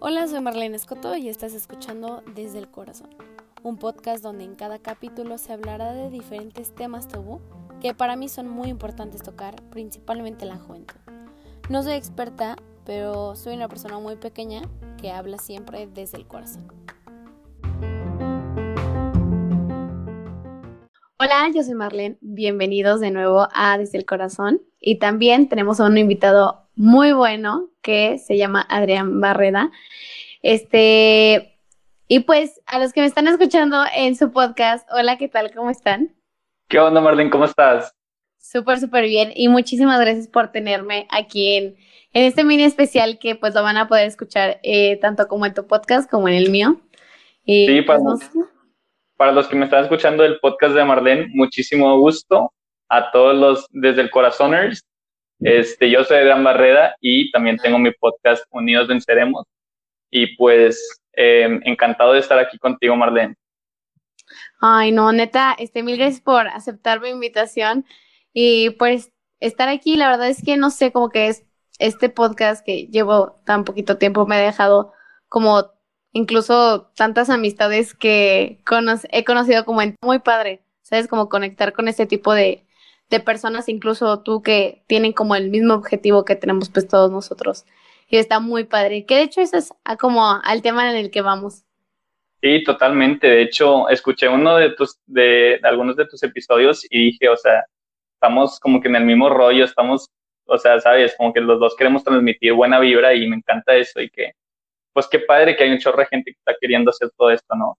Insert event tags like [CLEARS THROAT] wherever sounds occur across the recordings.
Hola, soy Marlene Escoto y estás escuchando Desde el Corazón, un podcast donde en cada capítulo se hablará de diferentes temas tabú que para mí son muy importantes tocar, principalmente la juventud. No soy experta, pero soy una persona muy pequeña que habla siempre desde el corazón. Hola, yo soy Marlene. Bienvenidos de nuevo a Desde el Corazón. Y también tenemos a un invitado muy bueno que se llama Adrián Barreda. Este, y pues a los que me están escuchando en su podcast, hola, ¿qué tal? ¿Cómo están? ¿Qué onda, Marlene? ¿Cómo estás? Súper, súper bien. Y muchísimas gracias por tenerme aquí en, en este mini especial que pues lo van a poder escuchar eh, tanto como en tu podcast como en el mío. Y, sí, para, pues, para los que me están escuchando el podcast de Marlene, muchísimo gusto a todos los desde el Corazoners. Este, yo soy Adrián Barreda y también tengo mi podcast Unidos Venceremos. Y pues em, encantado de estar aquí contigo, Marlene. Ay, no, neta, este, mil gracias por aceptar mi invitación y pues estar aquí. La verdad es que no sé, como que es este podcast que llevo tan poquito tiempo me ha dejado como incluso tantas amistades que he conocido como en, muy padre, ¿sabes? Como conectar con este tipo de, de personas, incluso tú que tienen como el mismo objetivo que tenemos pues todos nosotros. Y está muy padre. Que de hecho eso es como al tema en el que vamos. Sí, totalmente. De hecho, escuché uno de tus, de, algunos de tus episodios y dije, o sea, estamos como que en el mismo rollo, estamos, o sea, sabes, como que los dos queremos transmitir buena vibra y me encanta eso y que pues qué padre que hay un chorro de gente que está queriendo hacer todo esto, ¿no?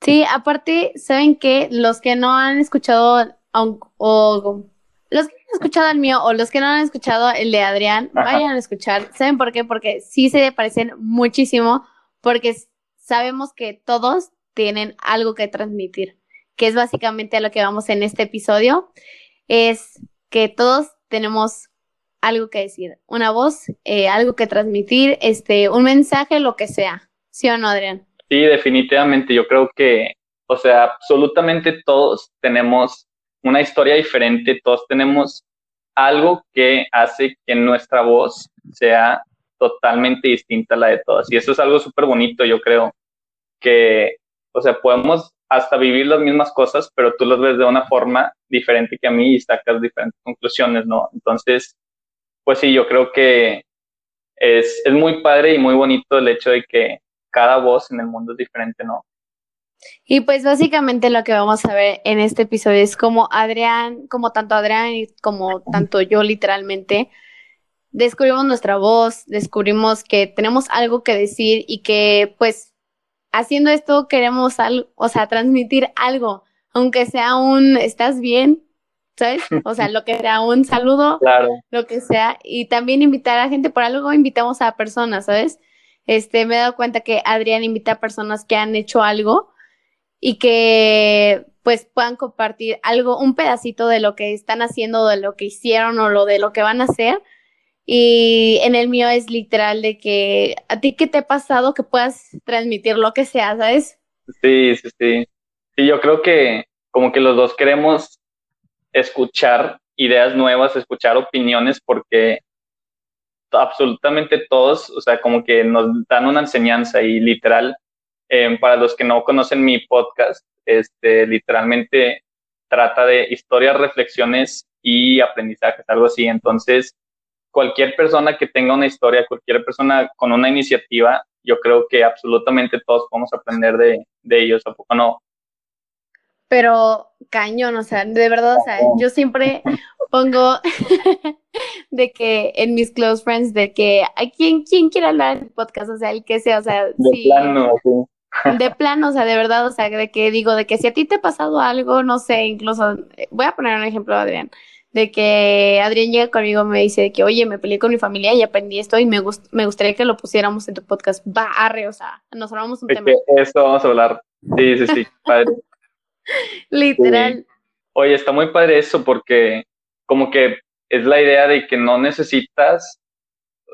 Sí, aparte, ¿saben que Los que no han escuchado, o, los que han escuchado el mío o los que no han escuchado el de Adrián, vayan a escuchar. ¿Saben por qué? Porque sí se parecen muchísimo, porque sabemos que todos tienen algo que transmitir, que es básicamente a lo que vamos en este episodio, es que todos tenemos algo que decir, una voz, eh, algo que transmitir, este, un mensaje, lo que sea. ¿Sí o no, Adrián? Sí, definitivamente. Yo creo que, o sea, absolutamente todos tenemos una historia diferente, todos tenemos algo que hace que nuestra voz sea totalmente distinta a la de todas. Y eso es algo súper bonito, yo creo, que, o sea, podemos hasta vivir las mismas cosas, pero tú las ves de una forma diferente que a mí y sacas diferentes conclusiones, ¿no? Entonces, pues sí, yo creo que es, es muy padre y muy bonito el hecho de que cada voz en el mundo es diferente, ¿no? Y pues básicamente lo que vamos a ver en este episodio es como Adrián, como tanto Adrián y como tanto yo literalmente, descubrimos nuestra voz, descubrimos que tenemos algo que decir y que pues haciendo esto queremos algo, o sea, transmitir algo, aunque sea un estás bien, ¿sabes? [LAUGHS] O sea, lo que sea un saludo, lo que sea, y también invitar a gente, por algo invitamos a personas, ¿sabes? Este, me he dado cuenta que Adrián invita a personas que han hecho algo y que pues puedan compartir algo, un pedacito de lo que están haciendo, de lo que hicieron o lo de lo que van a hacer. Y en el mío es literal de que a ti qué te ha pasado que puedas transmitir lo que sea, ¿sabes? Sí, sí, sí. Sí, yo creo que como que los dos queremos escuchar ideas nuevas, escuchar opiniones, porque absolutamente todos, o sea, como que nos dan una enseñanza y literal, em, para los que no conocen mi podcast, este, literalmente trata de historias, reflexiones y aprendizajes, algo así. Entonces, cualquier persona que tenga una historia, cualquier persona con una iniciativa, yo creo que absolutamente todos podemos aprender de, de ellos, ¿a poco no? Pero cañón, o sea, de verdad, o sea, yo siempre pongo [LAUGHS] de que en mis close friends, de que a quien, quien quiera hablar en podcast, o sea, el que sea, o sea, de plano, sí. [LAUGHS] de plano, o sea, de verdad, o sea, de que digo, de que si a ti te ha pasado algo, no sé, incluso, voy a poner un ejemplo, Adrián, de que Adrián llega conmigo me dice que, oye, me peleé con mi familia y aprendí esto y me, gust me gustaría que lo pusiéramos en tu podcast. Va, arre, o sea, nos hablamos un tema. Eso vamos a hablar. Sí, sí, sí, padre. [LAUGHS] Literal. Oye, está muy padre eso porque como que es la idea de que no necesitas,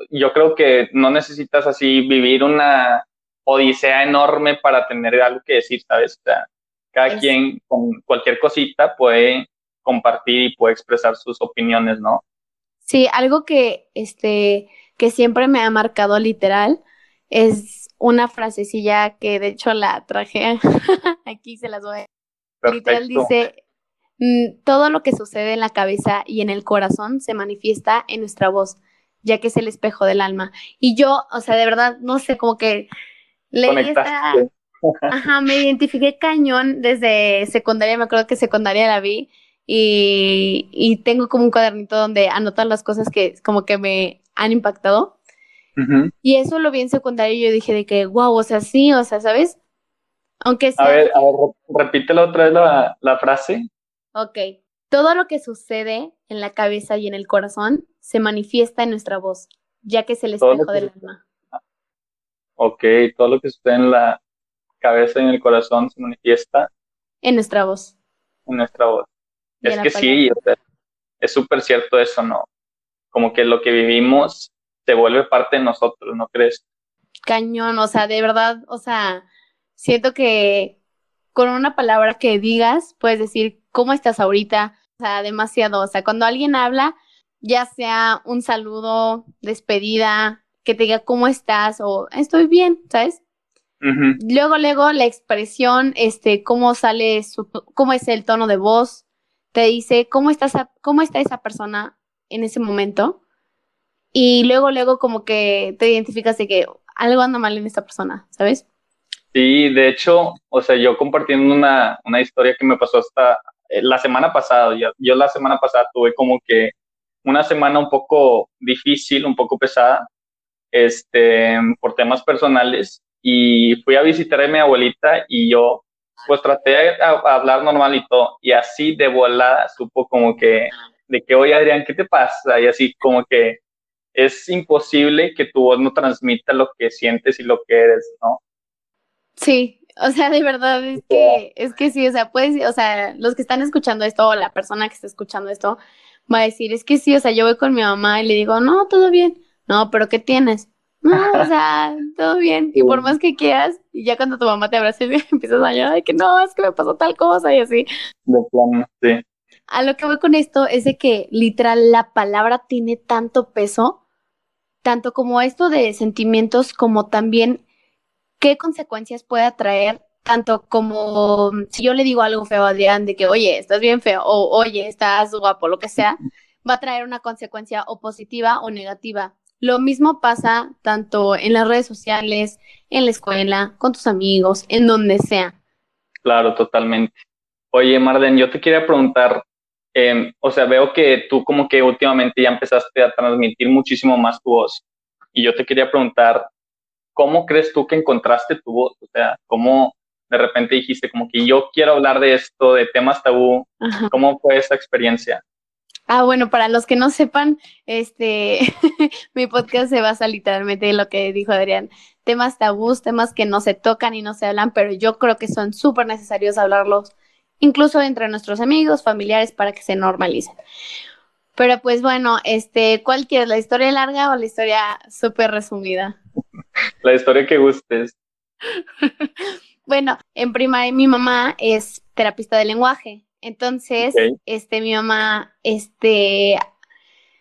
yo creo que no necesitas así vivir una odisea enorme para tener algo que decir, ¿sabes? O sea, cada quien con cualquier cosita puede compartir y puede expresar sus opiniones, ¿no? Sí, algo que, este, que siempre me ha marcado literal es una frasecilla que de hecho la traje [LAUGHS] aquí, se las voy a... Literal dice, mm, todo lo que sucede en la cabeza y en el corazón se manifiesta en nuestra voz, ya que es el espejo del alma. Y yo, o sea, de verdad, no sé, como que leí esta... Ajá, me identifiqué cañón desde secundaria, me acuerdo que secundaria la vi y, y tengo como un cuadernito donde anotan las cosas que como que me han impactado. Y eso lo vi en secundaria y yo dije de que, wow, o sea, sí, o sea, ¿sabes? Aunque sea... A ver, a ver, repítelo otra vez la, la frase. Ok. Todo lo que sucede en la cabeza y en el corazón se manifiesta en nuestra voz, ya que es el espejo del alma. Ok, todo lo que sucede en la cabeza y en el corazón se manifiesta. En nuestra voz. En nuestra voz. es que sí, es súper cierto eso, ¿no? Como que lo que vivimos se vuelve parte de nosotros, ¿no crees? Cañón, o sea, de verdad, o sea, siento que con una palabra que digas, puedes decir, ¿cómo estás ahorita? O sea, demasiado, o sea, cuando alguien habla, ya sea un saludo, despedida, que te diga cómo estás o estoy bien, ¿sabes? Luego, luego la expresión, este, cómo sale su, cómo es el tono de voz, te dice cómo estás, cómo está esa persona en ese momento y luego, luego como que te identificas de que algo anda mal en esta persona, ¿sabes? Sí, de hecho, o sea, yo compartiendo una, una historia que me pasó hasta eh, la semana pasada, yo, la semana pasada tuve como que una semana un poco difícil, un poco pesada, este, por temas personales, y fui a visitar a mi abuelita y yo, pues traté de hablar normal y todo, y así de volada supo como que, de que, oye Adrián, ¿qué te pasa? Y así como que, es imposible que tu voz no transmita lo que sientes y lo que eres, ¿no? Sí, o sea, de verdad es que, es que sí, o sea, puedes, o sea, los que están escuchando esto o la persona que está escuchando esto va a decir, es que sí, o sea, yo voy con mi mamá y le digo, no, todo bien, no, pero ¿qué tienes? No, o [LAUGHS] sea, todo bien, y por más que quieras, y ya cuando tu mamá te abraza [LAUGHS] empiezas a llorar de que no, es que me pasó tal cosa y así. De plano, sí. A lo que voy con esto es de que literal la palabra tiene tanto peso tanto como esto de sentimientos como también qué consecuencias puede traer, tanto como si yo le digo algo feo a Adrián de que, oye, estás bien feo, o oye, estás guapo, lo que sea, va a traer una consecuencia o positiva o negativa. Lo mismo pasa tanto en las redes sociales, en la escuela, con tus amigos, en donde sea. Claro, totalmente. Oye, Marden, yo te quería preguntar, Em, o sea, veo que tú como que últimamente ya empezaste a transmitir muchísimo más tu voz. Y yo te quería preguntar, ¿cómo crees tú que encontraste tu voz? O sea, ¿cómo de repente dijiste como que yo quiero hablar de esto, de temas tabú? ¿Cómo fue esa experiencia? Ah, bueno, para los que no sepan, este, [LAUGHS] mi podcast se basa literalmente en lo que dijo Adrián, temas tabús, temas que no se tocan y no se hablan, pero yo creo que son súper necesarios hablarlos incluso entre nuestros amigos, familiares, para que se normalicen. Pero pues bueno, este, ¿cuál quieres? ¿La historia larga o la historia súper resumida? La historia que gustes. [LAUGHS] bueno, en primaria mi mamá es terapista de lenguaje. Entonces, este, mi mamá, este,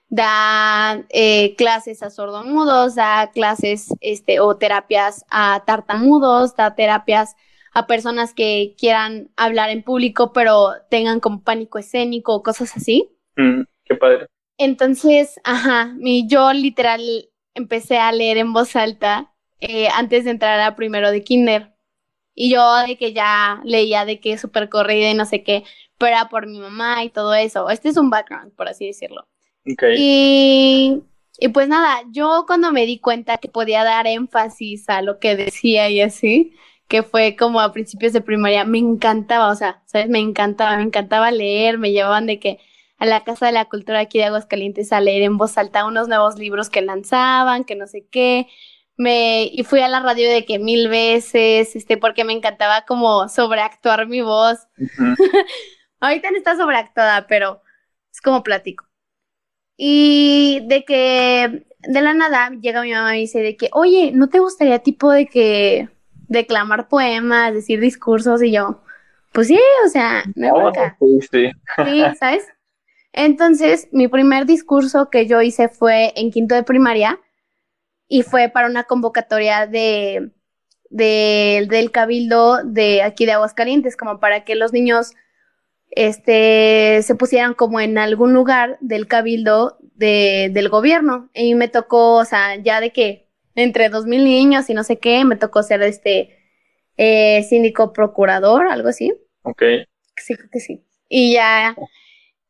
da eh, clases a sordomudos, da clases, este, o terapias a tartamudos, da terapias a personas que quieran hablar en público, pero tengan como pánico escénico o cosas así. Mm, qué padre. Entonces, ajá, mi, yo literal empecé a leer en voz alta eh, antes de entrar a primero de kinder. Y yo de que ya leía de que súper corrida y no sé qué, pero era por mi mamá y todo eso. Este es un background, por así decirlo. Okay. Y, y pues nada, yo cuando me di cuenta que podía dar énfasis a lo que decía y así, que fue como a principios de primaria, me encantaba, o sea, ¿sabes? Me encantaba, me encantaba leer, me llevaban de que a la Casa de la Cultura aquí de Aguascalientes a leer en voz alta unos nuevos libros que lanzaban, que no sé qué. Me, y fui a la radio de que mil veces, este, porque me encantaba como sobreactuar mi voz. [LAUGHS] Ahorita no está sobreactuada, pero es como platico. Y de que de la nada llega mi mamá y dice de que, oye, ¿no te gustaría tipo de que declamar poemas, decir discursos y yo, pues sí, o sea, no Oh, bronca. sí, sí. Sí, ¿sabes? Entonces, mi primer discurso que yo hice fue en quinto de primaria y fue para una convocatoria de, de- del cabildo de aquí de Aguascalientes, como para que los niños este, se pusieran como en algún lugar del cabildo de, del gobierno. Y me tocó, o sea, ya de que entre dos mil niños y no sé qué, me tocó ser este eh, síndico procurador, algo así. Ok. Sí, creo que sí. Y ya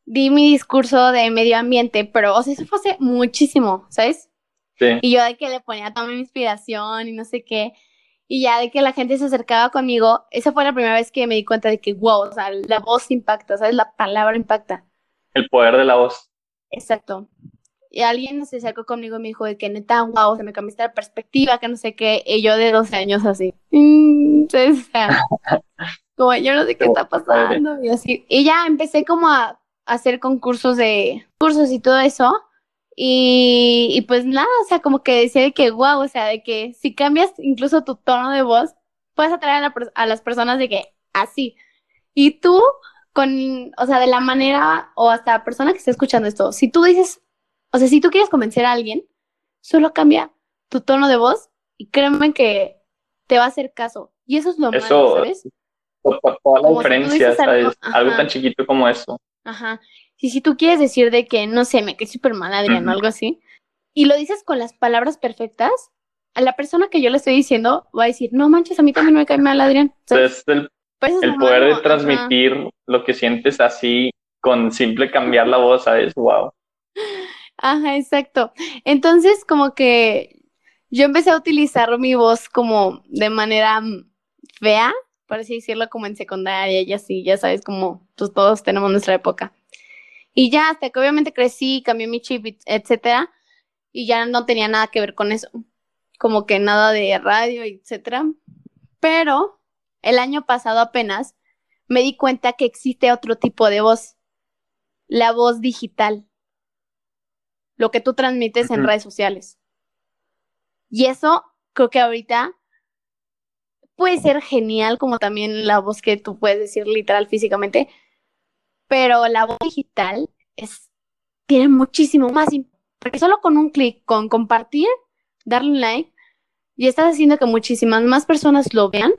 di mi discurso de medio ambiente, pero, o sea, eso fue hace muchísimo, ¿sabes? Sí. Y yo de que le ponía toda mi inspiración y no sé qué. Y ya de que la gente se acercaba conmigo, esa fue la primera vez que me di cuenta de que, wow, o sea, la voz impacta, ¿sabes? La palabra impacta. El poder de la voz. Exacto. Y alguien se acercó conmigo y me dijo de que neta, wow, se me cambiaste la perspectiva, que no sé qué. Y yo de 12 años así. mm. O sea, [LAUGHS] como yo no sé qué está pasando. Y así. Y ya empecé como a hacer concursos de cursos y todo eso. Y, y pues nada, o sea, como que decía de que, wow, o sea, de que si cambias incluso tu tono de voz, puedes atraer a, la per- a las personas de que así. Y tú, con, o sea, de la manera, o hasta la persona que esté escuchando esto, si tú dices, o sea, si tú quieres convencer a alguien, solo cambia tu tono de voz y créeme que te va a hacer caso. Y eso es lo malo, Eso, ¿sabes? to- to- toda la Como si tú diferencia, dices algo- ¿sabes? Algo ajá. tan chiquito como eso. Ajá. Y si tú quieres decir de que, no sé, me cae súper mal Adrián o algo así, y lo dices con las palabras perfectas, a la persona que yo le estoy diciendo va a decir, no manches, a mí también me cae mal Adrián. Entonces, el, poder malo, de ajá. transmitir lo que sientes así con simple cambiar la voz, ¿sabes? Wow. Ajá, exacto. Entonces, como que yo empecé a utilizar mi voz como de manera fea, por así decirlo, como en secundaria y así, ya sabes, como pues, todos tenemos nuestra época. Y ya hasta que obviamente crecí, cambié mi chip, etcétera, y ya no tenía nada que ver con eso, como que nada de radio, etcétera. Pero el año pasado apenas me di cuenta que existe otro tipo de voz, la voz digital lo que tú transmites en redes sociales. Y eso creo que ahorita puede ser genial, como también la voz que tú puedes decir literal físicamente, pero la voz digital es, tiene muchísimo más, porque solo con un clic, con compartir, darle un like, y estás haciendo que muchísimas más personas lo vean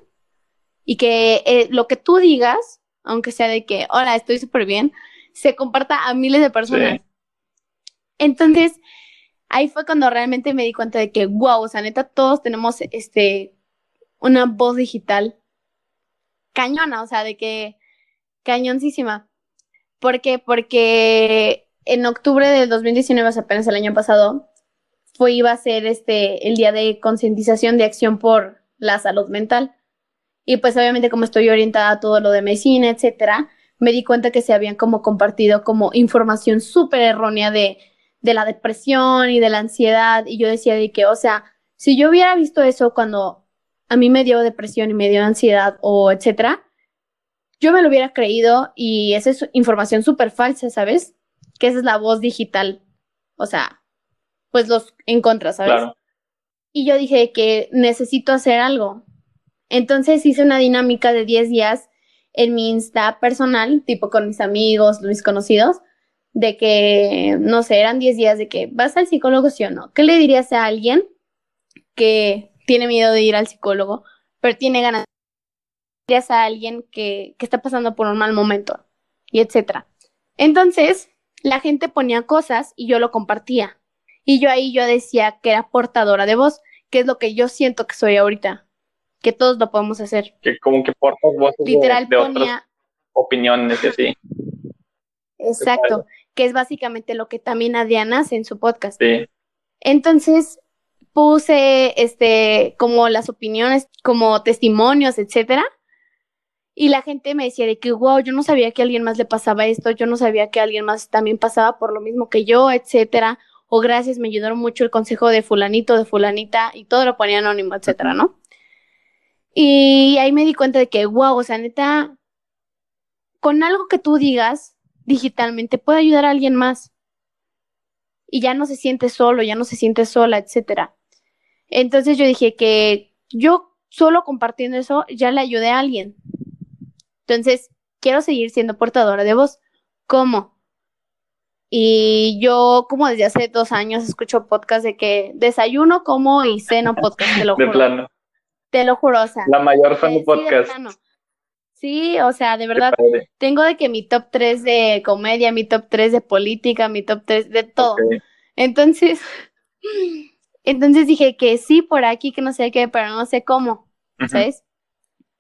y que eh, lo que tú digas, aunque sea de que, hola, estoy súper bien, se comparta a miles de personas. Entonces, ahí fue cuando realmente me di cuenta de que, wow, o sea, neta, todos tenemos este, una voz digital cañona, o sea, de que cañoncísima. ¿Por qué? Porque en octubre del 2019, o sea, apenas el año pasado, fue, iba a ser este, el día de concientización de acción por la salud mental. Y pues obviamente como estoy orientada a todo lo de medicina, etcétera, me di cuenta que se habían como compartido como información súper errónea de, de la depresión y de la ansiedad. Y yo decía de que, o sea, si yo hubiera visto eso cuando a mí me dio depresión y me dio ansiedad o etcétera, yo me lo hubiera creído y esa es información súper falsa, ¿sabes? Que esa es la voz digital. O sea, pues los en contra, ¿sabes? Claro. Y yo dije que necesito hacer algo. Entonces hice una dinámica de 10 días en mi Insta personal, tipo con mis amigos, mis conocidos, de que, no sé, eran 10 días de que vas al psicólogo, sí o no. ¿Qué le dirías a alguien que tiene miedo de ir al psicólogo, pero tiene ganas? ¿Qué le dirías a alguien que, que está pasando por un mal momento? Y etcétera. Entonces, la gente ponía cosas y yo lo compartía. Y yo ahí yo decía que era portadora de voz, que es lo que yo siento que soy ahorita, que todos lo podemos hacer. Que como que portas voces de- Literal de, ponía, opiniones y así. exacto, que es básicamente lo que también Adriana hace en su podcast. Sí. Entonces puse este como las opiniones, como testimonios, etcétera. Y la gente me decía de que, wow, yo no sabía que a alguien más le pasaba esto, yo no sabía que a alguien más también pasaba por lo mismo que yo, etcétera. O gracias, me ayudaron mucho el consejo de fulanito, de fulanita, y todo lo ponía anónimo, etcétera, ¿no? Y ahí me di cuenta de que, wow, o sea, neta, con algo que tú digas digitalmente puede ayudar a alguien más. Y ya no se siente solo, ya no se siente sola, etcétera. Entonces yo dije que yo solo compartiendo eso ya le ayudé a alguien. Entonces, quiero seguir siendo portadora de voz. ¿Cómo? Y yo, como desde hace dos años, escucho podcast de que desayuno, como y ceno podcast, te lo [LAUGHS] juro. De plano. Te lo juro, o sea. La mayor fan de podcast. Sí, o sea, de verdad, tengo de que mi top 3 de comedia, mi top 3 de política, mi top 3 de todo. Entonces, [LAUGHS] entonces dije que sí por aquí, que no sé qué, pero no sé cómo, ¿sabes?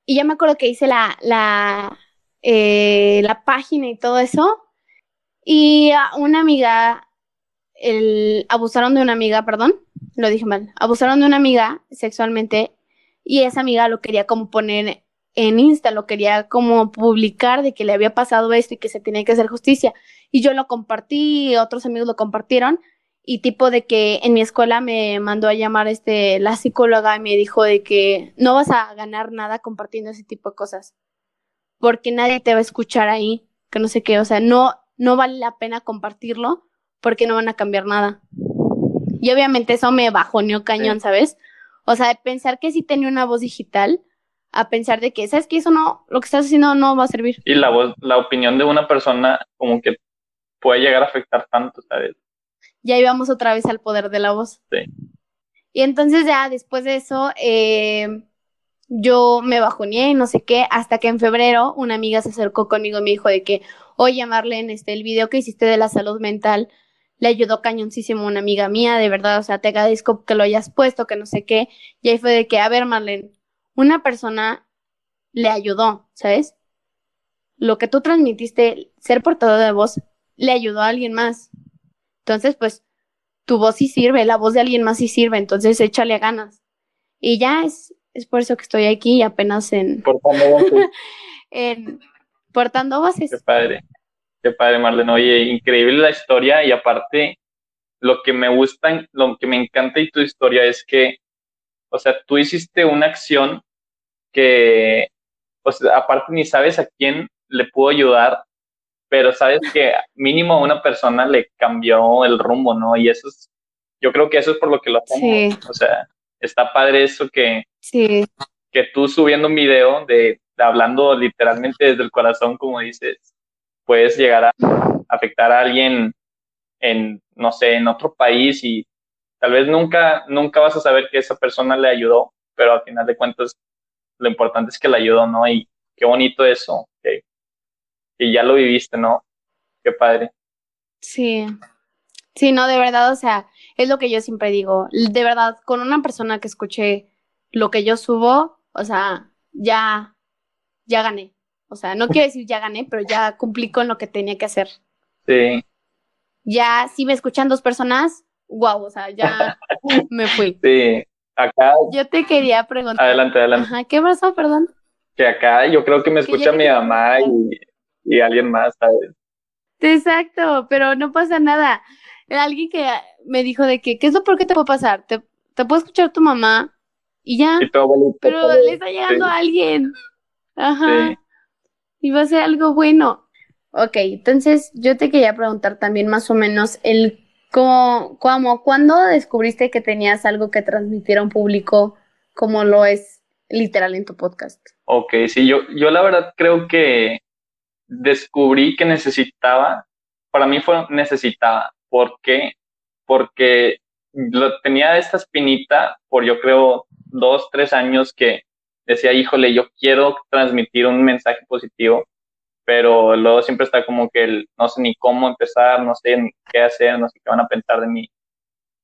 Y ya me acuerdo que hice la, la, eh, la página y todo eso. Y a una amiga, el, abusaron de una amiga, perdón, lo dije mal, abusaron de una amiga sexualmente y esa amiga lo quería como poner en Insta, lo quería como publicar de que le había pasado esto y que se tenía que hacer justicia. Y yo lo compartí, otros amigos lo compartieron y tipo de que en mi escuela me mandó a llamar este la psicóloga y me dijo de que no vas a ganar nada compartiendo ese tipo de cosas porque nadie te va a escuchar ahí que no sé qué o sea no no vale la pena compartirlo porque no van a cambiar nada. Y obviamente eso me bajoneó cañón sabes o sea de pensar que si tenía una voz digital a pensar de que sabes que eso no lo que estás haciendo no va a servir. Y la voz la opinión de una persona como que puede llegar a afectar tanto sabes ya íbamos otra vez al poder de la voz. Sí. Y entonces ya después de eso, eh, yo me bajoneé y no sé qué, hasta que en febrero una amiga se acercó conmigo y me dijo de que, oye Marlene, este, el video que hiciste de la salud mental le ayudó cañoncísimo a una amiga mía, de verdad, o sea, te agradezco que lo hayas puesto, que no sé qué. Y ahí fue de que, a ver Marlene, una persona le ayudó, ¿sabes? Lo que tú transmitiste, ser portador de voz, le ayudó a alguien más. Entonces, pues, tu voz sí sirve, la voz de alguien más sí sirve, entonces échale ganas. Y ya es, es por eso que estoy aquí apenas en... [LAUGHS] Portando voces. en, portando voces. Qué padre, qué padre, Marlene. Oye, increíble la historia y aparte, lo que me gusta, lo que me encanta de tu historia es que, o sea, tú hiciste una acción que, pues, aparte ni sabes a quién le pudo ayudar pero sabes que mínimo a una persona le cambió el rumbo, ¿no? Y eso es, yo creo que eso es por lo que lo hacemos. O sea, está padre eso que, sí. que tú subiendo un video de, hablando literalmente desde el corazón, como dices, puedes llegar a afectar a alguien en, no sé, en otro país y tal vez nunca, nunca vas a saber que esa persona le ayudó, pero al final de cuentas lo importante es que le ayudó, ¿no? Y qué bonito eso, y ya lo viviste, ¿no? Qué padre. Sí, sí, no, de verdad, o sea, es lo que yo siempre digo, de verdad, con una persona que escuche lo que yo subo, o sea, ya, ya gané. O sea, no quiero decir ya gané, pero ya cumplí con lo que tenía que hacer. Sí. Ya, si me escuchan dos personas, wow, o sea, ya [LAUGHS] me fui. Sí, acá. Yo te quería preguntar. Adelante, adelante. Ajá, ¿qué pasó, perdón? Que acá yo creo que me escucha mi mamá y y alguien más, ¿sabes? Exacto, pero no pasa nada. Alguien que me dijo de que, ¿qué es lo por qué te puede pasar? Te, te puede escuchar tu mamá y ya. pero le está llegando a alguien. Ajá. Y va a ser algo bueno. Ok, entonces yo te quería preguntar también más o menos el cómo, cómo, cuándo descubriste que tenías algo que transmitiera a un público como lo es literal en tu podcast. Ok, sí, yo, yo la verdad creo que descubrí que necesitaba, para mí fue necesitaba. ¿Por qué? Porque lo, tenía esta espinita por yo creo dos, tres años que decía, híjole, yo quiero transmitir un mensaje positivo, pero luego siempre está como que el, no sé ni cómo empezar, no sé ni qué hacer, no sé qué van a pensar de mí.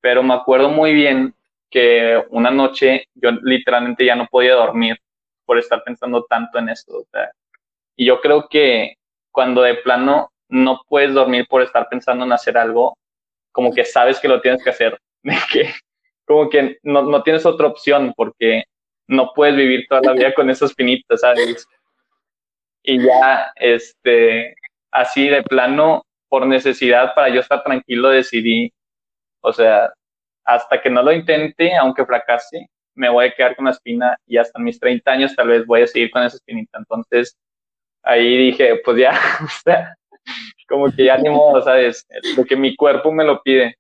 Pero me acuerdo muy bien que una noche yo literalmente ya no podía dormir por estar pensando tanto en esto. O sea, y yo creo que cuando de plano no puedes dormir por estar pensando en hacer algo, como que sabes que lo tienes que hacer, [LAUGHS] que como que no, no tienes otra opción porque no puedes vivir toda la vida [LAUGHS] con esas finitas, ¿sabes? Y ya, este, así de plano, por necesidad, para yo estar tranquilo, decidí, o sea, hasta que no lo intente, aunque fracase, me voy a quedar con la espina y hasta mis 30 años tal vez voy a seguir con esa espinita. Entonces, ahí dije, pues ya, [LAUGHS] o sea, como que ya ni [LAUGHS] modo, ¿sabes? Lo que mi cuerpo me lo pide,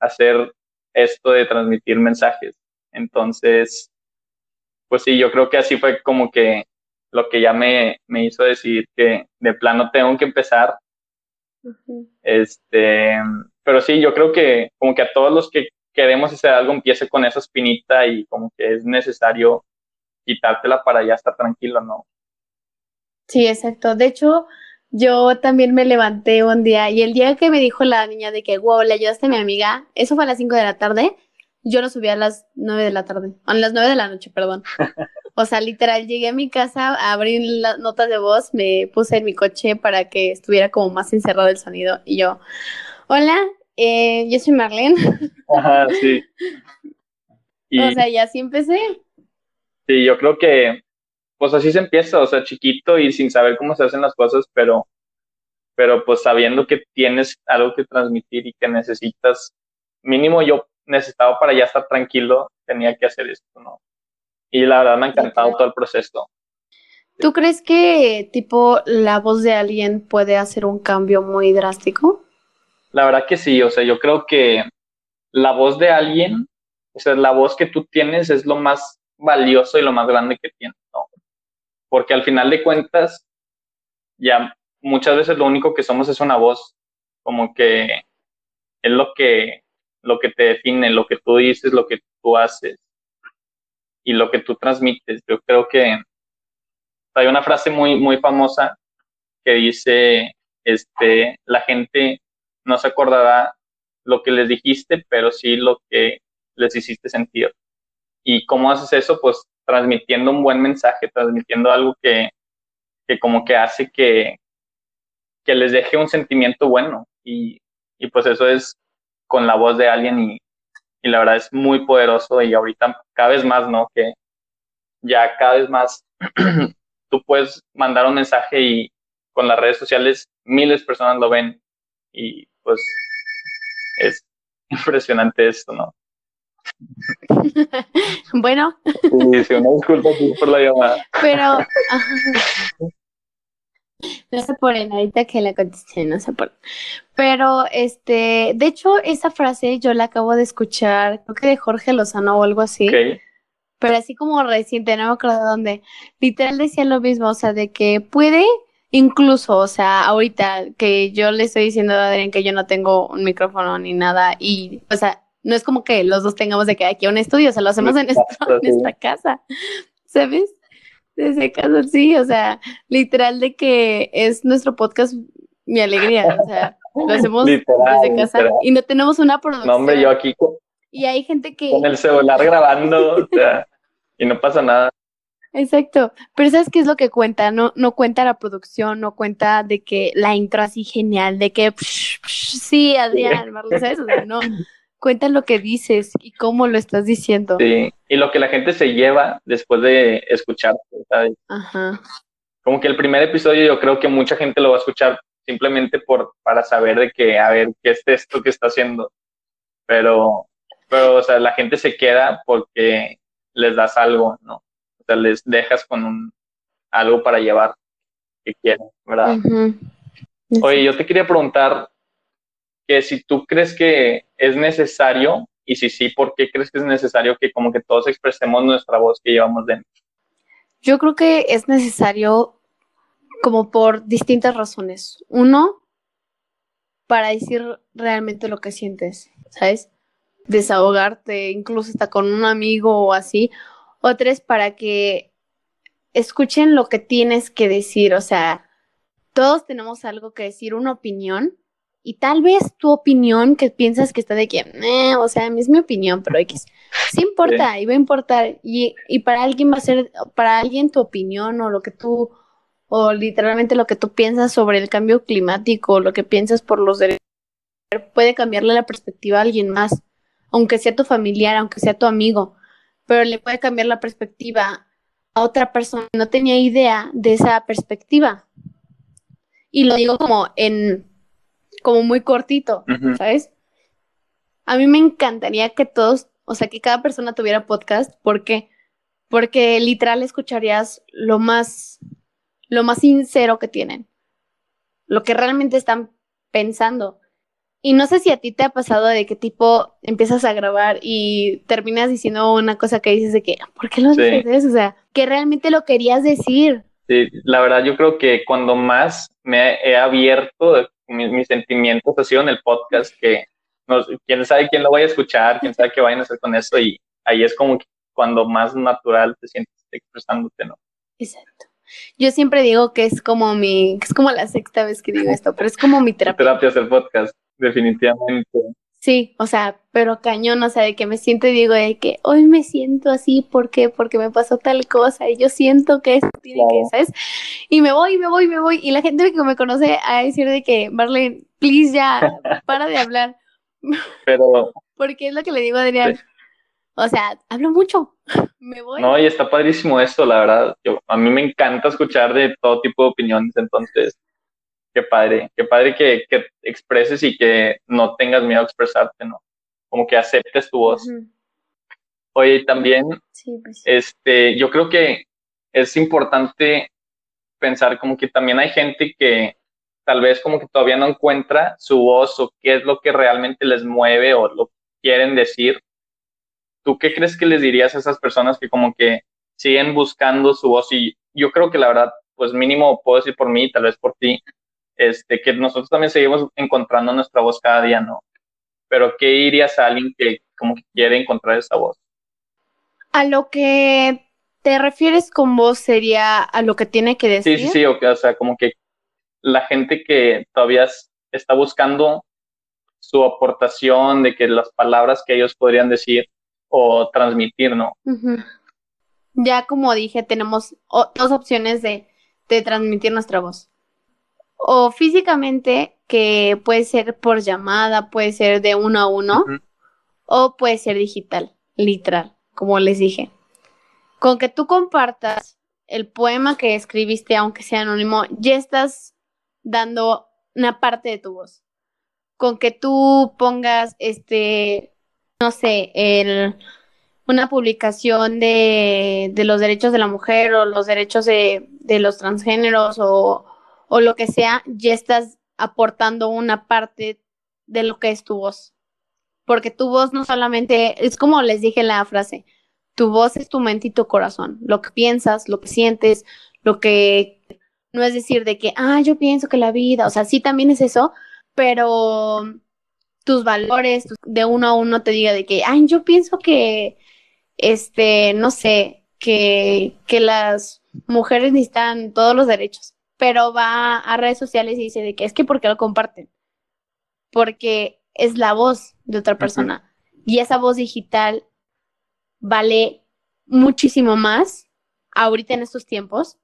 hacer esto de transmitir mensajes. Entonces, pues sí, yo creo que así fue como que lo que ya me, me hizo decir que de plano tengo que empezar. Este, pero sí, yo creo que como que a todos los que queremos hacer algo empiece con esa espinita y como que es necesario quitártela para ya estar tranquilo, ¿no? Sí, exacto. De hecho, yo también me levanté un día y el día que me dijo la niña de que, wow, le ayudaste a mi amiga, eso fue a las 5 de la tarde, yo lo subí a las 9 de la tarde, a las 9 de la noche, perdón. [LAUGHS] O sea, literal, llegué a mi casa, abrí las notas de voz, me puse en mi coche para que estuviera como más encerrado el sonido y yo, hola, eh, yo soy Marlene. [LAUGHS] Ajá, sí. o sea, y así empecé. Sí, yo creo que pues así se empieza, o sea, chiquito y sin saber cómo se hacen las cosas, pero, pero pues sabiendo que tienes algo que transmitir y que necesitas, mínimo yo necesitaba para ya estar tranquilo, tenía que hacer esto, ¿no? Y la verdad me ha encantado todo el proceso. ¿Tú crees que tipo la voz de alguien puede hacer un cambio muy drástico? La verdad que sí, o sea, yo creo que la voz de alguien, o sea, la voz que tú tienes es lo más valioso y lo más grande que tienes, ¿no? Porque al final de cuentas, ya muchas veces lo único que somos es una voz, como que es lo que, lo que te define, lo que tú dices, lo que tú haces y lo que tú transmites. Yo creo que hay una frase muy, muy famosa que dice, este, la gente no se acordará lo que les dijiste, pero sí lo que les hiciste sentir. ¿Y cómo haces eso? Pues transmitiendo un buen mensaje, transmitiendo algo que, que como que hace que, que les deje un sentimiento bueno. Y, y pues eso es con la voz de alguien y, y la verdad es muy poderoso y ahorita cada vez más, ¿no? Que ya cada vez más [CLEARS THROAT] tú puedes mandar un mensaje y con las redes sociales miles de personas lo ven y pues es impresionante esto, ¿no? [LAUGHS] bueno. Sí, sí, una disculpa por la llamada. Pero. no se ponen, ahorita que la contesté, no se ponen. Pero, este, de hecho, esa frase yo la acabo de escuchar, creo que de Jorge Lozano o algo así. Pero así como reciente, no me acuerdo de dónde. Literal decía lo mismo, o sea, de que puede incluso, o sea, ahorita que yo le estoy diciendo a Adrián que yo no tengo un micrófono ni nada y, o sea, no es como que los dos tengamos de que aquí un estudio, o sea, lo hacemos en, nuestra [LAUGHS] casa, ¿sabes? Desde casa, sí, o sea, literal de que es nuestro podcast mi alegría, o sea, lo hacemos desde casa y no tenemos una producción. No, hombre, yo aquí y hay gente que... Con el celular grabando, o sea, y no pasa nada. Exacto, pero ¿sabes qué es lo que cuenta? No, no cuenta la producción, no cuenta de que la intro así genial, de que sí, Adrián, Marlon, ¿sabes? O sea, no, cuenta lo que dices y cómo lo estás diciendo. Sí, y lo que la gente se lleva después de escuchar, ¿sabes? Ajá. Como que el primer episodio yo creo que mucha gente lo va a escuchar simplemente por para saber de que, a ver, ¿qué es esto que está haciendo? Pero, pero, o sea, la gente se queda porque les das algo, ¿no? O sea, les dejas con un, algo para llevar que quieren, ¿verdad? Oye, yo te quería preguntar, que si tú crees que es necesario y si sí, ¿por qué crees que es necesario que como que todos expresemos nuestra voz que llevamos dentro? Yo creo que es necesario como por distintas razones. Uno, para decir realmente lo que sientes, ¿sabes? Desahogarte, incluso hasta con un amigo o así. O tres, para que escuchen lo que tienes que decir. O sea, todos tenemos algo que decir, una opinión, y tal vez tu opinión que piensas que está de que, eh, o sea, es mi opinión, pero X, sí importa y va a importar. Y, y para alguien va a ser, para alguien tu opinión o lo que tú, o literalmente lo que tú piensas sobre el cambio climático, o lo que piensas por los derechos, puede cambiarle la perspectiva a alguien más, aunque sea tu familiar, aunque sea tu amigo, pero le puede cambiar la perspectiva a otra persona. No tenía idea de esa perspectiva. Y lo digo como en como muy cortito, ¿sabes? A mí me encantaría que todos, o sea, que cada persona tuviera podcast, ¿por qué? Porque literal escucharías lo más, lo más sincero que tienen, lo que realmente están pensando. Y no sé si a ti te ha pasado de qué tipo empiezas a grabar y terminas diciendo una cosa que dices de que, ¿por qué lo dices? O sea, que realmente lo querías decir, Sí, la verdad yo creo que cuando más me he abierto mis, sentimientos ha sido en el podcast, que quién sabe quién lo vaya a escuchar, quién sabe qué vayan a hacer con eso y ahí es como que cuando más natural te sientes expresándote, ¿no? Exacto. Yo siempre digo que es como mi, que es como la sexta vez que digo esto, pero es como mi terapia. terapia es el podcast, definitivamente. Sí, o sea, pero cañón, o sea, de que me siento y digo de que hoy me siento así, ¿por qué? Porque me pasó tal cosa y yo siento que esto tiene que, ¿sabes? Y me voy, me voy, me voy. Y la gente que me conoce a decir de que, Marlene, please ya, [LAUGHS] para de hablar. Pero. [LAUGHS] Porque es lo que le digo a Adrián. O sea, hablo mucho, [LAUGHS] me voy. No, y está padrísimo esto, la verdad. Yo, a mí me encanta escuchar de todo tipo de opiniones, entonces qué padre, qué padre que, que, expreses y que no tengas miedo a expresarte, ¿no? Como que aceptes tu voz. Oye, también, pues este, yo creo que es importante pensar como que también hay gente que tal vez como que todavía no encuentra su voz o qué es lo que realmente les mueve o lo que quieren decir. ¿Tú qué crees que les dirías a esas personas que como que siguen buscando su voz? Y yo creo que la verdad, pues mínimo puedo decir por mí, tal vez por ti, este, que nosotros también seguimos encontrando nuestra voz cada día, ¿no? Pero ¿qué dirías a alguien que como que quiere encontrar esa voz? A lo que te refieres con voz sería a lo que tiene que decir. Sí, sí, sí, o sea, como que la gente que todavía está buscando su aportación de que las palabras que ellos podrían decir o transmitir, ¿no? Ya como dije, tenemos dos opciones de, de transmitir nuestra voz o físicamente, que puede ser por llamada, puede ser de uno a uno, o puede ser digital, literal, como les dije. Con que tú compartas el poema que escribiste, aunque sea anónimo, ya estás dando una parte de tu voz. Con que tú pongas, este, no sé, el, una publicación de, de, los derechos de la mujer o los derechos de, de los transgéneros o, o lo que sea, ya estás aportando una parte de lo que es tu voz. Porque tu voz no solamente, es como les dije la frase, tu voz es tu mente y tu corazón, lo que piensas, lo que sientes, lo que no es decir de que, ah, yo pienso que la vida, o sea, sí también es eso, pero tus valores de uno a uno te diga de que, ay, yo pienso que, este, no sé, que, que las mujeres necesitan todos los derechos pero va a redes sociales y dice de que es que porque lo comparten, porque es la voz de otra persona y esa voz digital vale muchísimo más ahorita en estos tiempos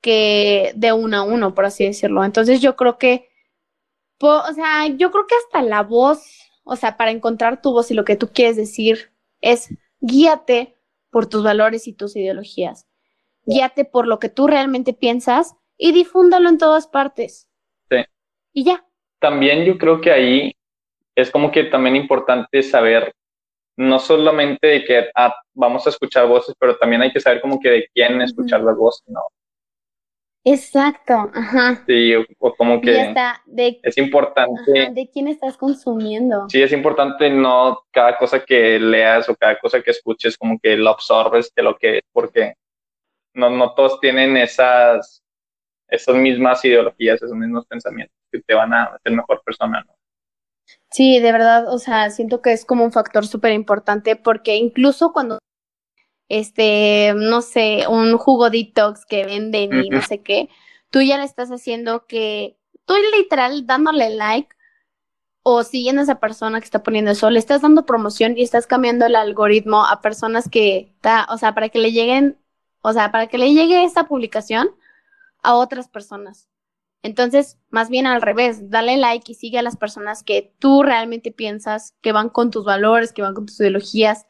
que de uno a uno, por así decirlo. Entonces yo creo que, o sea, yo creo que hasta la voz, o sea, para encontrar tu voz y lo que tú quieres decir es guíate por tus valores y tus ideologías. Guíate por lo que tú realmente piensas y difúndalo en todas partes. Sí. Y ya. También yo creo que ahí es como que también importante saber no solamente de que ah, vamos a escuchar voces, pero también hay que saber como que de quién escuchar las voces, ¿no? Exacto, ajá. Sí, o, como que está, de, es importante. de quién estás consumiendo. Sí, es importante no cada cosa que leas o cada cosa que escuches como que lo absorbes de lo que es, porque no, no todos tienen esas esas mismas ideologías, esos mismos pensamientos que te van a hacer mejor persona, ¿no? Sí, de verdad, o sea, siento que es como un factor súper importante porque incluso cuando, este, no sé, un jugo detox que venden y no sé qué, tú ya le estás haciendo que, tú literal dándole like o siguiendo a esa persona que está poniendo eso, le estás dando promoción y estás cambiando el algoritmo a personas que, está, o sea, para que le lleguen, o sea, para que le llegue esta publicación, a otras personas. Entonces, más bien al revés, dale like y sigue a las personas que tú realmente piensas que van con tus valores, que van con tus ideologías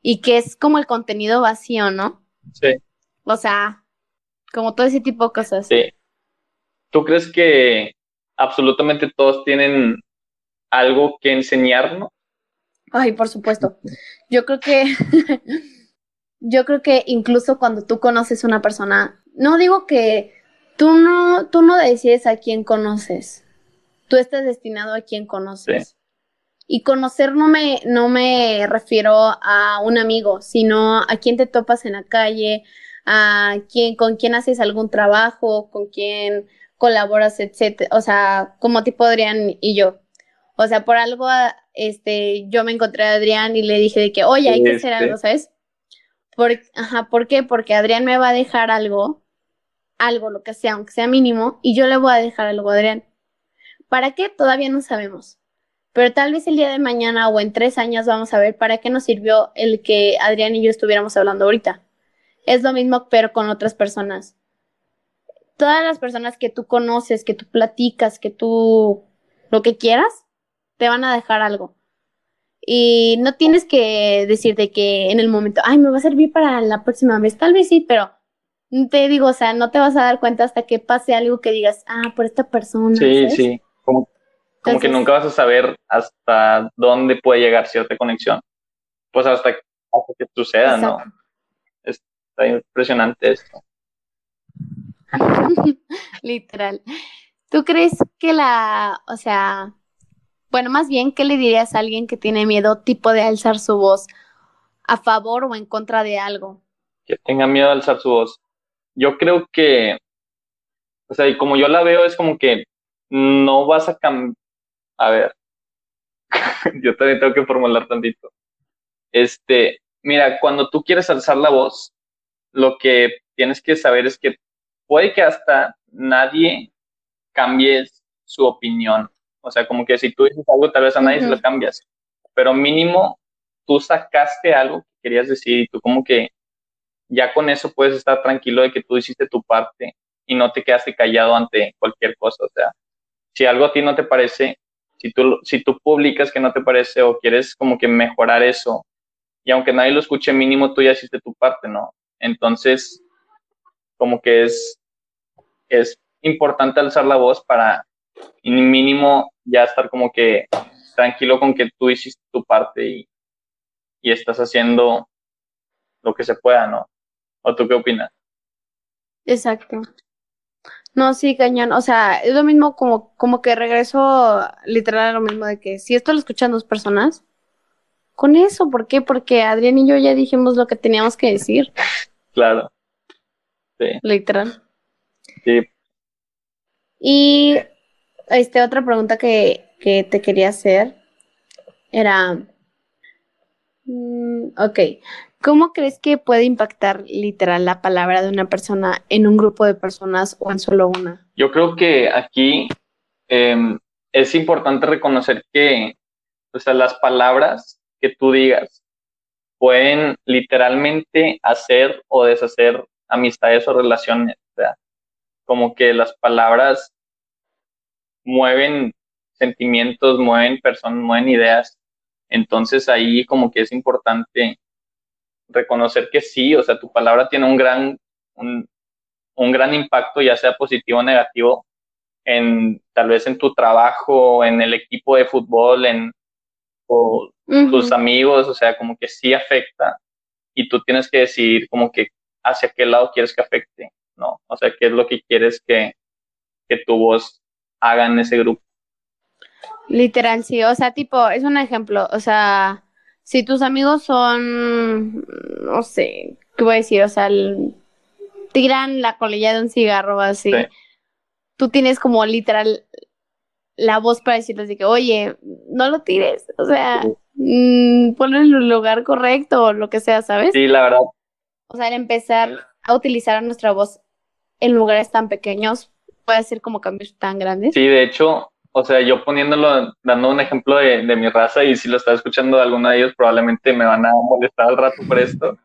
y que es como el contenido vacío, ¿no? Sí. O sea, como todo ese tipo de cosas. Sí. ¿Tú crees que absolutamente todos tienen algo que enseñarnos? Ay, por supuesto. Yo creo que [LAUGHS] yo creo que incluso cuando tú conoces una persona, no digo que Tú no, tú no decides a quién conoces. Tú estás destinado a quién conoces. Y conocer no me, no me refiero a un amigo, sino a quién te topas en la calle, a quién, con quién haces algún trabajo, con quién colaboras, etcétera, o sea, como tipo Adrián y yo. O sea, por algo, este, yo me encontré a Adrián y le dije de que, oye, hay que hacer algo, ¿sabes? Por, ajá, ¿por qué? Porque Adrián me va a dejar algo, algo, lo que sea, aunque sea mínimo, y yo le voy a dejar algo a Adrián. ¿Para qué? Todavía no sabemos. Pero tal vez el día de mañana o en tres años vamos a ver para qué nos sirvió el que Adrián y yo estuviéramos hablando ahorita. Es lo mismo, pero con otras personas. Todas las personas que tú conoces, que tú platicas, que tú lo que quieras, te van a dejar algo. Y no tienes que decirte que en el momento, ay, me va a servir para la próxima vez. Tal vez sí, pero te digo, o sea, no te vas a dar cuenta hasta que pase algo que digas, ah, por esta persona. Sí, sí. Como, como que nunca vas a saber hasta dónde puede llegar cierta conexión. Pues hasta, que suceda, ¿no? Está impresionante esto. [LAUGHS] Literal. ¿Tú crees que la, o sea, bueno, más bien, ¿qué le dirías a alguien que tiene miedo tipo de alzar su voz a favor o en contra de algo? Que tenga miedo de alzar su voz. Yo creo que, o sea, y como yo la veo, es como que no vas a cambiar. A ver, [LAUGHS] yo también tengo que formular tantito. Este, mira, cuando tú quieres alzar la voz, lo que tienes que saber es que puede que hasta nadie cambie su opinión. O sea, como que si tú dices algo, tal vez a nadie se lo cambias. Pero mínimo, tú sacaste algo que querías decir y tú como que ya con eso puedes estar tranquilo de que tú hiciste tu parte y no te quedaste callado ante cualquier cosa. O sea, si algo a ti no te parece, si tú, si tú publicas que no te parece o quieres como que mejorar eso, y aunque nadie lo escuche mínimo, tú ya hiciste tu parte, ¿no? Entonces, como que es, es importante alzar la voz para mínimo ya estar como que tranquilo con que tú hiciste tu parte y, y estás haciendo lo que se pueda, ¿no? ¿O tú qué opinas? Exacto. No, sí, cañón. O sea, es lo mismo como, como que regreso literal a lo mismo de que si esto lo escuchan dos personas, con eso, ¿por qué? Porque Adrián y yo ya dijimos lo que teníamos que decir. Claro. Sí. Literal. Sí. Y este, otra pregunta que, que te quería hacer era, mm, ok, ¿Cómo crees que puede impactar literal la palabra de una persona en un grupo de personas o en solo una? Yo creo que aquí em, es importante reconocer que o sea, las palabras que tú digas pueden literalmente hacer o deshacer amistades o relaciones. O sea, como que las palabras mueven sentimientos, mueven personas, mueven ideas. Entonces ahí como que es importante reconocer que sí, o sea, tu palabra tiene un gran, un, gran impacto, ya sea positivo o negativo, en tal vez en tu trabajo, en el equipo de fútbol, en tus amigos, o sea, como que sí afecta y tú tienes que decidir como que hacia qué lado quieres que afecte, ¿no? O sea, qué es lo que quieres que, que tu voz haga en ese grupo. Literal, sí, o sea, tipo, es un ejemplo, o sea, si tus amigos son, no sé, ¿qué voy a decir? O sea, tiran la colilla de un cigarro así. Tú tienes como literal la voz para decirles de que, oye, no lo tires, o sea, mmm, ponlo en el lugar correcto o lo que sea, ¿sabes? Sí, la verdad. O sea, empezar a utilizar nuestra voz en lugares tan pequeños puede ser como cambios tan grandes. Sí, de hecho, o sea, yo poniéndolo, dando un ejemplo de, mi raza, y si lo está escuchando alguno de ellos, probablemente me van a molestar al rato por esto.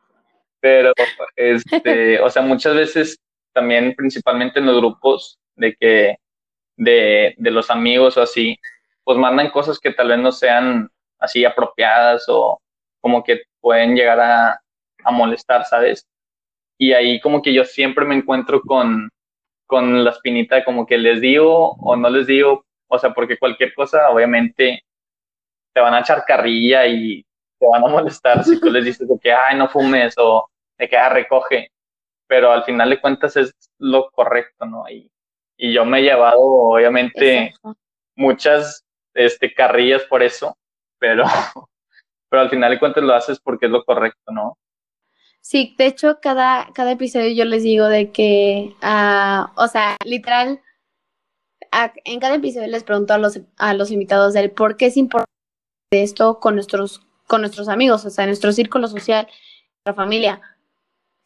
Pero, este, [LAUGHS] o sea, muchas veces también, principalmente en los grupos de que, de, de los amigos o así, pues mandan cosas que tal vez no sean así apropiadas o como que pueden llegar a, a molestar, ¿sabes? Y ahí como que yo siempre me encuentro con, con la espinita como que les digo o no les digo, o sea, porque cualquier cosa, obviamente, te van a echar carrilla y te van a molestar si tú les dices de que, ay, no fumes o de que, ah, recoge. Pero al final de cuentas es lo correcto, ¿no? Y, y yo me he llevado, obviamente, muchas este, carrillas por eso, pero, [LAUGHS] pero al final de cuentas lo haces porque es lo correcto, ¿no? Sí, de hecho, cada, cada episodio yo les digo de que, ah, o sea, literal, en cada episodio les pregunto a los, a los invitados del por qué es importante esto con nuestros, con nuestros amigos, o sea, nuestro círculo social, nuestra familia.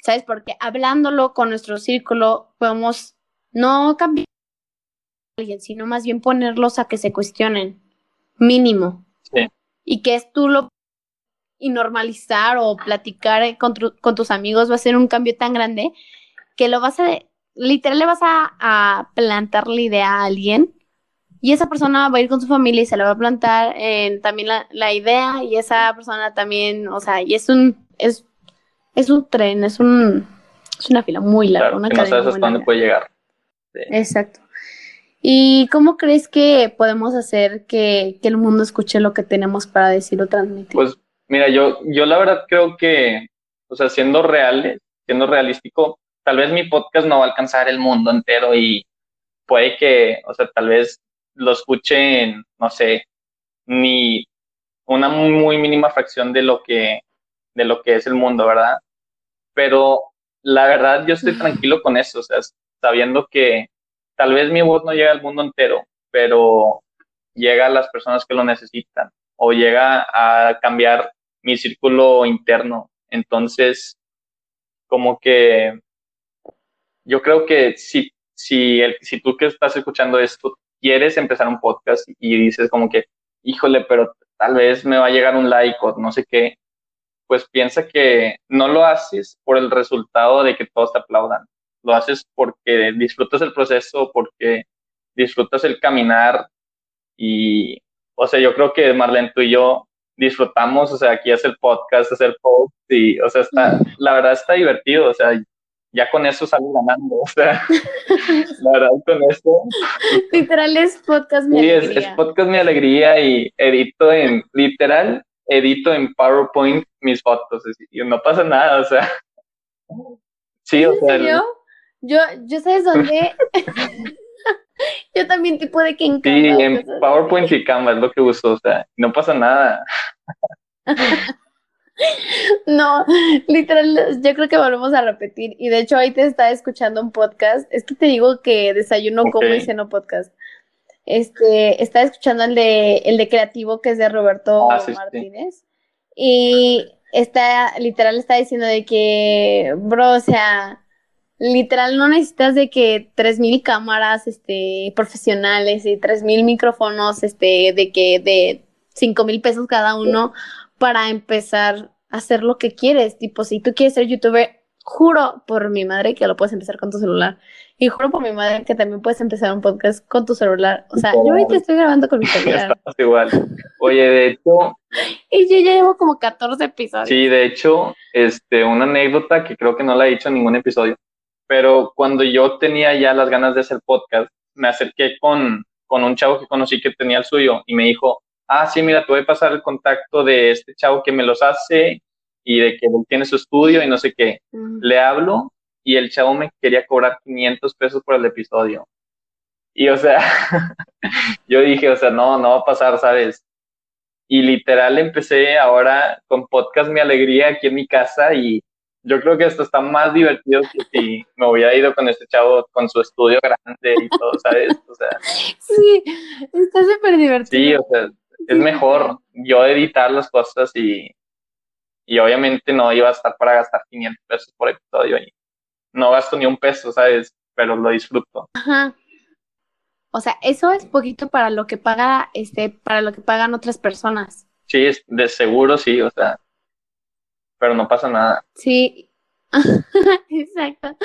¿Sabes? Porque hablándolo con nuestro círculo podemos no cambiar a alguien, sino más bien ponerlos a que se cuestionen, mínimo. Sí. Y que es tú lo y normalizar o platicar con, con, tus amigos va a ser un cambio tan grande que lo vas a, literal le vas a, a, plantar la idea a alguien y esa persona va a ir con su familia y se le va a plantar también la, la, idea y esa persona también, o sea, y es un, es, es un tren, es un, es una fila muy larga. una que no sabes hasta dónde puede llegar. Exacto. ¿Y cómo crees que podemos hacer que, que, el mundo escuche lo que tenemos para decir o transmitir? Pues Mira, yo, yo la verdad creo que, o sea, siendo real, siendo realístico, tal vez mi podcast no va a alcanzar el mundo entero y puede que, o sea, tal vez lo escuchen, no sé, ni una muy, mínima fracción de lo que, de lo que es el mundo, ¿verdad? Pero la verdad yo estoy tranquilo con eso, o sea, sabiendo que tal vez mi voz no llega al mundo entero, pero llega a las personas que lo necesitan o llega a cambiar mi círculo interno. Entonces, como que yo creo que si, si, el, si tú que estás escuchando esto quieres empezar un podcast y dices como que, híjole, pero tal vez me va a llegar un like o no sé qué, pues piensa que no lo haces por el resultado de que todos te aplaudan. Lo haces porque disfrutas el proceso, porque disfrutas el caminar y, o sea, yo creo que Marlene, tú y yo disfrutamos, o sea, aquí hacer podcast, hacer post y, o sea, está, la verdad está divertido, o sea, ya con eso salgo ganando, o sea, [LAUGHS] la verdad con eso. Literal es podcast mi alegría. Sí, es, podcast mi alegría y edito en, literal, edito en PowerPoint mis fotos y no pasa nada, o sea. Sí, o sea. Serio? Yo, yo sabes dónde. [LAUGHS] [LAUGHS] Yo también tipo de que en Sí, en PowerPoint y Canva es lo que uso, o sea, no pasa nada. No, literal, yo creo que volvemos a repetir. Y de hecho, ahí te está escuchando un podcast. Es que te digo que desayuno como y ceno podcast. Este, está escuchando el de, el de creativo que es de Roberto ah, Martínez. Y está, literal, está diciendo de que, bro, o sea, literal no necesitas de que tres mil cámaras este profesionales y tres mil micrófonos este de que de cinco mil pesos cada uno para empezar a hacer lo que quieres. Tipo si tú quieres ser youtuber juro por mi madre que lo puedes empezar con tu celular. Y juro por mi madre que también puedes empezar un podcast con tu celular. O sea yo ahorita estoy grabando con mi [LAUGHS] celular. igual. Oye de hecho y yo ya llevo como 14 episodios. sí de hecho este una anécdota que creo que no la he dicho en ningún episodio pero cuando yo tenía ya las ganas de hacer podcast, me acerqué con, con un chavo que conocí que tenía el suyo y me dijo, ah, sí, mira, te voy a pasar el contacto de este chavo que me los hace y de que tiene su estudio y no sé qué. Le hablo y el chavo me quería cobrar 500 pesos por el episodio. Y o sea, [LAUGHS] yo dije, o sea, no, no va a pasar, ¿sabes? Y literal empecé ahora con podcast Mi Alegría aquí en mi casa y yo creo que esto está más divertido que si me hubiera ido con este chavo con su estudio grande y todo, ¿sabes? O sea, [LAUGHS] sí, está súper divertido. Sí, o sea, es mejor yo editar las cosas y, y obviamente no iba a estar para gastar 500 pesos por episodio y no gasto ni un peso, ¿sabes? Pero lo disfruto. Ajá. O sea, eso es poquito para lo que paga, este, para lo que pagan otras personas. Sí, de seguro sí, o sea, pero no pasa nada. Sí, [LAUGHS] exacto.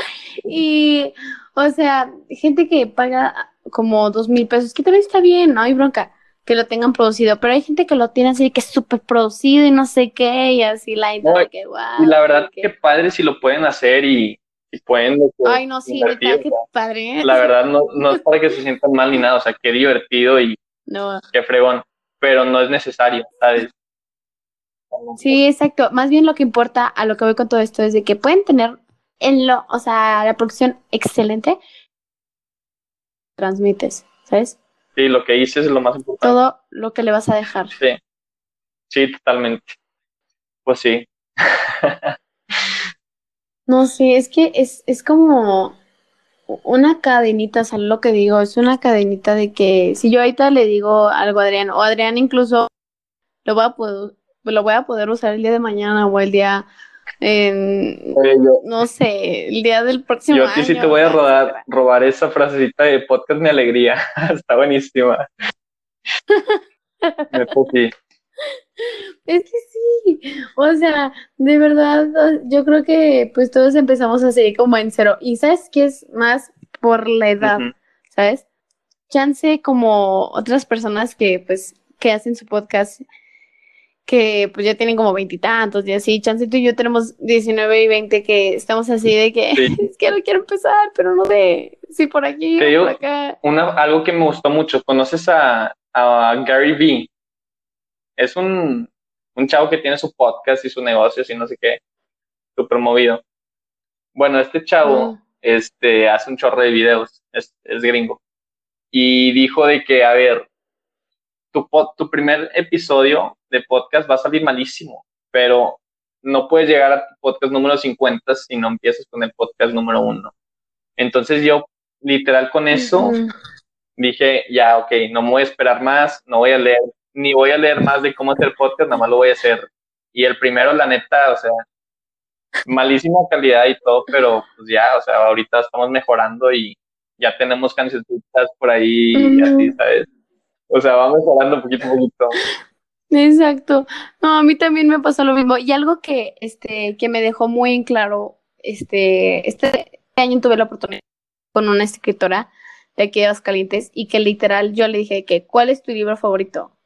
Y, o sea, gente que paga como dos mil pesos, que también está bien, no hay bronca que lo tengan producido, pero hay gente que lo tiene así que es súper producido y no sé qué, y así la y la verdad, que... padre si lo pueden hacer y, pueden. Ay, no, sí, qué padre. La verdad, no, no es para que se sientan mal ni nada, o sea, qué divertido y [LAUGHS] no. qué fregón, pero no es necesario, ¿sabes? Sí, exacto. Más bien lo que importa a lo que voy con todo esto es de que pueden tener en lo, o sea, la producción excelente, transmites, ¿sabes? Sí, lo que dices es lo más importante. Todo lo que le vas a dejar. Sí, sí, totalmente. Pues sí. [LAUGHS] No sé, es que es, es como una cadenita, ¿sabes lo que digo? Es una cadenita de que si yo ahorita le digo algo a Adrián, o Adrián incluso lo voy a poder, lo voy a poder usar el día de mañana o el día, no sé, el día del próximo yo año. Yo sí te voy a robar, robar esa frasecita de podcast Mi Alegría. [LAUGHS] Está buenísima. [LAUGHS] Es que sí, o sea, de verdad, yo creo que pues todos empezamos así como en cero. Y sabes qué es más por la edad, ¿sabes? Chance como otras personas que pues que hacen su podcast que pues ya tienen como veintitantos y, así, chance tú y yo tenemos 19 y 20 que estamos así de que [LAUGHS] es que no quiero empezar, pero no sé si por aquí o por acá. Una, algo que me gustó mucho, ¿conoces a, a Gary Vee? es un, un chavo que tiene su podcast y su negocio, y no sé qué, súper movido. Bueno, este chavo mm. este, hace un chorro de videos, es, es, gringo. Y dijo de que, a ver, tu, tu primer episodio de podcast va a salir malísimo, pero no puedes llegar a tu podcast número 50 si no empiezas con el podcast número uno. Entonces yo, literal con eso, dije, ya, ok, no me voy a esperar más, no voy a leer ni voy a leer más de cómo hacer podcast, nada más lo voy a hacer. Y el primero, la neta, o sea, malísima calidad y todo, pero pues ya, o sea, ahorita estamos mejorando y ya tenemos cancioncitas por ahí y así, ¿sabes? O sea, vamos mejorando poquito a poquito. Exacto. No, a mí también me pasó lo mismo. Y algo que, este, que me dejó muy en claro, este, este año tuve la oportunidad con una escritora de aquí de Calientes y que literal yo le dije que, ¿cuál es tu libro favorito?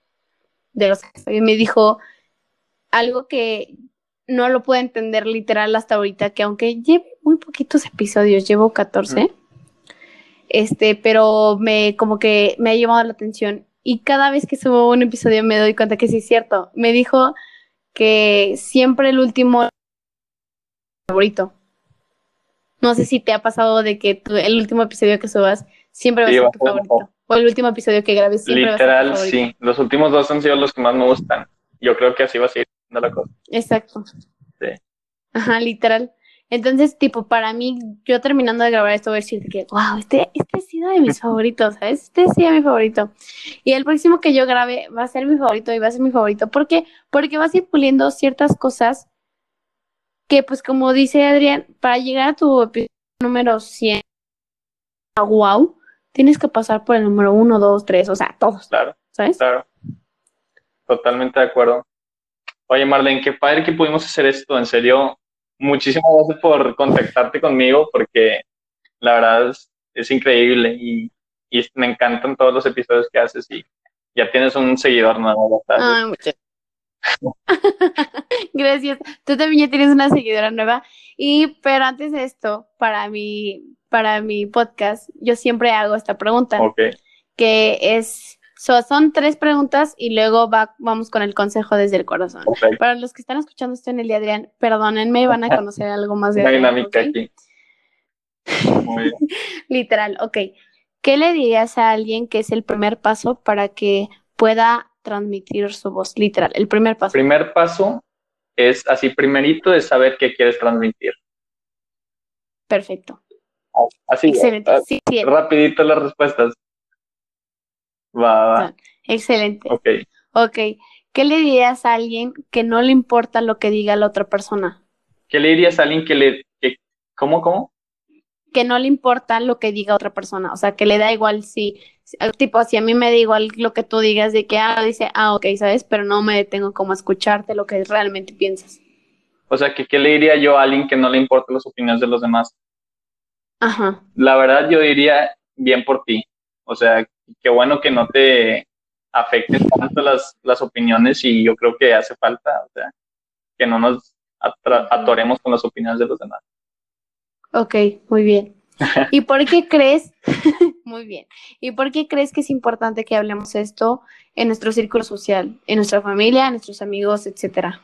de los que me dijo algo que no lo puedo entender literal hasta ahorita, que aunque lleve muy poquitos episodios, llevo 14, este, pero me como que me ha llamado la atención y cada vez que subo un episodio me doy cuenta que sí es cierto. Me dijo que siempre el último favorito. No sé si te ha pasado de que el último episodio que subas siempre va a ser tu favorito el último episodio que grabé siempre Literal, sí. Los últimos dos han sido los que más me gustan. Yo creo que así va a seguir siendo la cosa. Exacto. Sí. Ajá, literal. Entonces, tipo, para mí, yo terminando de grabar esto, voy a decir que, wow, este, este ha sido de mis [LAUGHS] favoritos, ¿sabes? Este ha sido mi favorito. Y el próximo que yo grabe va a ser mi favorito y va a ser mi favorito. ¿Por qué? Porque vas a ir puliendo ciertas cosas que, pues, como dice Adrián, para llegar a tu episodio número 100, wow, tienes que pasar por el número uno, dos, tres, o sea, todos. Claro. ¿Sabes? Claro. Totalmente de acuerdo. Oye, Marlene, qué padre que pudimos hacer esto. En serio, muchísimas gracias por contactarte conmigo porque la verdad es, increíble y, me encantan todos los episodios que haces y ya tienes un seguidor nuevo. Ay, muchas [LAUGHS] Gracias. Tú también ya tienes una seguidora nueva. Y, pero antes de esto, para mí, para mi podcast, yo siempre hago esta pregunta. Que es, son tres preguntas y luego va, vamos con el consejo desde el corazón. Para los que están escuchando esto en el día, Adrián, perdónenme, van a conocer algo más de dinámica aquí. [LAUGHS] Literal, ok. ¿Qué le dirías a alguien que es el primer paso para que pueda transmitir su voz? Literal, el primer paso. Primer paso es así, primerito de saber qué quieres transmitir. Perfecto. Así, Excelente. Ah, sí, sí. rapidito las respuestas. Va, va. Excelente. Ok. Ok. ¿Qué le dirías a alguien que no le importa lo que diga la otra persona? ¿Qué le dirías a alguien que le... Que, ¿Cómo, cómo? Que no le importa lo que diga otra persona. O sea, que le da igual si... Tipo, si a mí me da igual lo que tú digas de que, ah, dice, ah, ok, ¿sabes? Pero no me detengo como a escucharte lo que realmente piensas. O sea, que ¿qué le diría yo a alguien que no le importa las opiniones de los demás? Ajá. La verdad yo diría bien por ti. O sea, qué bueno que no te afecten tanto las, las opiniones y yo creo que hace falta, o sea, que no nos atoremos con las opiniones de los demás. Ok, muy bien. [LAUGHS] ¿Y por qué crees? [LAUGHS] muy bien. ¿Y por qué crees que es importante que hablemos esto en nuestro círculo social, en nuestra familia, en nuestros amigos, etcétera?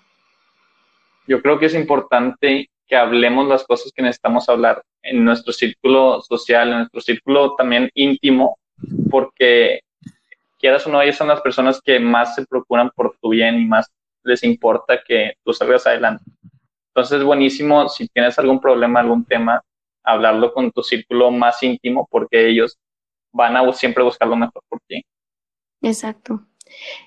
Yo creo que es importante que hablemos las cosas que necesitamos hablar en nuestro círculo social, en nuestro círculo también íntimo, porque quieras o no, ellas son las personas que más se procuran por tu bien y más les importa que tú salgas adelante. Entonces es buenísimo si tienes algún problema, algún tema, hablarlo con tu círculo más íntimo porque ellos van a siempre buscar lo mejor por ti. Exacto.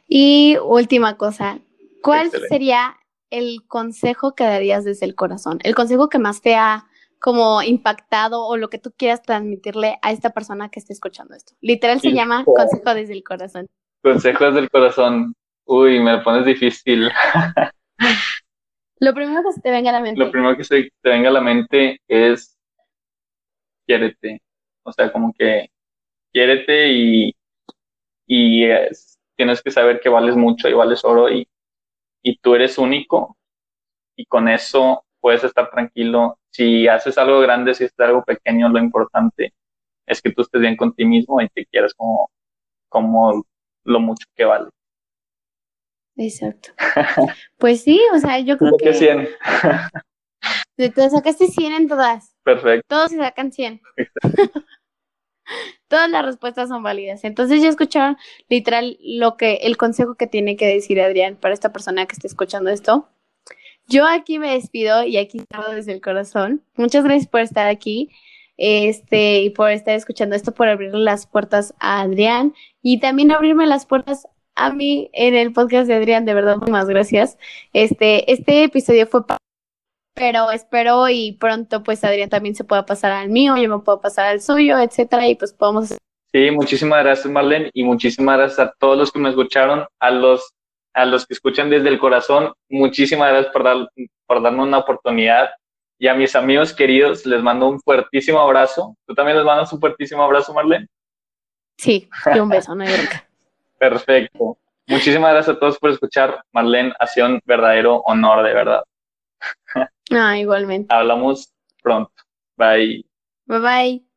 Y última cosa, ¿cuál sería el consejo que darías desde el corazón? El consejo que más te ha como impactado o lo que tú quieras transmitirle a esta persona que esté escuchando esto. Literal se llama consejo desde el corazón. Consejo desde el corazón. Uy, me pones difícil. [LAUGHS] lo primero que se te venga a la mente. Lo primero que se te venga a la mente es quiérete. O sea, como que quiérete y, y tienes que saber que vales mucho y vales oro y, y tú eres único y con eso puedes estar tranquilo. Si haces algo grande, si haces algo pequeño, lo importante es que tú estés bien con ti mismo y te quieras como, como lo mucho que vale. Exacto. [LAUGHS] Pues sí, o sea, yo creo que... 100. Te sacaste 100 en todas. Perfecto. Todos se sacan 100. [LAUGHS] [LAUGHS] Todas las respuestas son válidas. Entonces ya escucharon literal lo que, el consejo que tiene que decir Adrián para esta persona que esté escuchando esto. Yo aquí me despido y aquí estaba desde el corazón. Muchas gracias por estar aquí este, y por estar escuchando esto, por abrirle las puertas a Adrián y también abrirme las puertas a mí en el podcast de Adrián. De verdad, muchas gracias. Este, este episodio fue pero espero y pronto pues Adrián también se pueda pasar al mío, yo me puedo pasar al suyo, etcétera, y pues podemos... Sí, muchísimas gracias Marlene y muchísimas gracias a todos los que me escucharon, a los a los que escuchan desde el corazón, muchísimas gracias por, dar, por darme una oportunidad. Y a mis amigos queridos les mando un fuertísimo abrazo. ¿Tú también les mandas un fuertísimo abrazo, Marlene? Sí, y un beso, no hay [LAUGHS] Perfecto. Muchísimas gracias a todos por escuchar. Marlene, ha sido un verdadero honor, de verdad. Ah, igualmente. Hablamos pronto. Bye. Bye bye.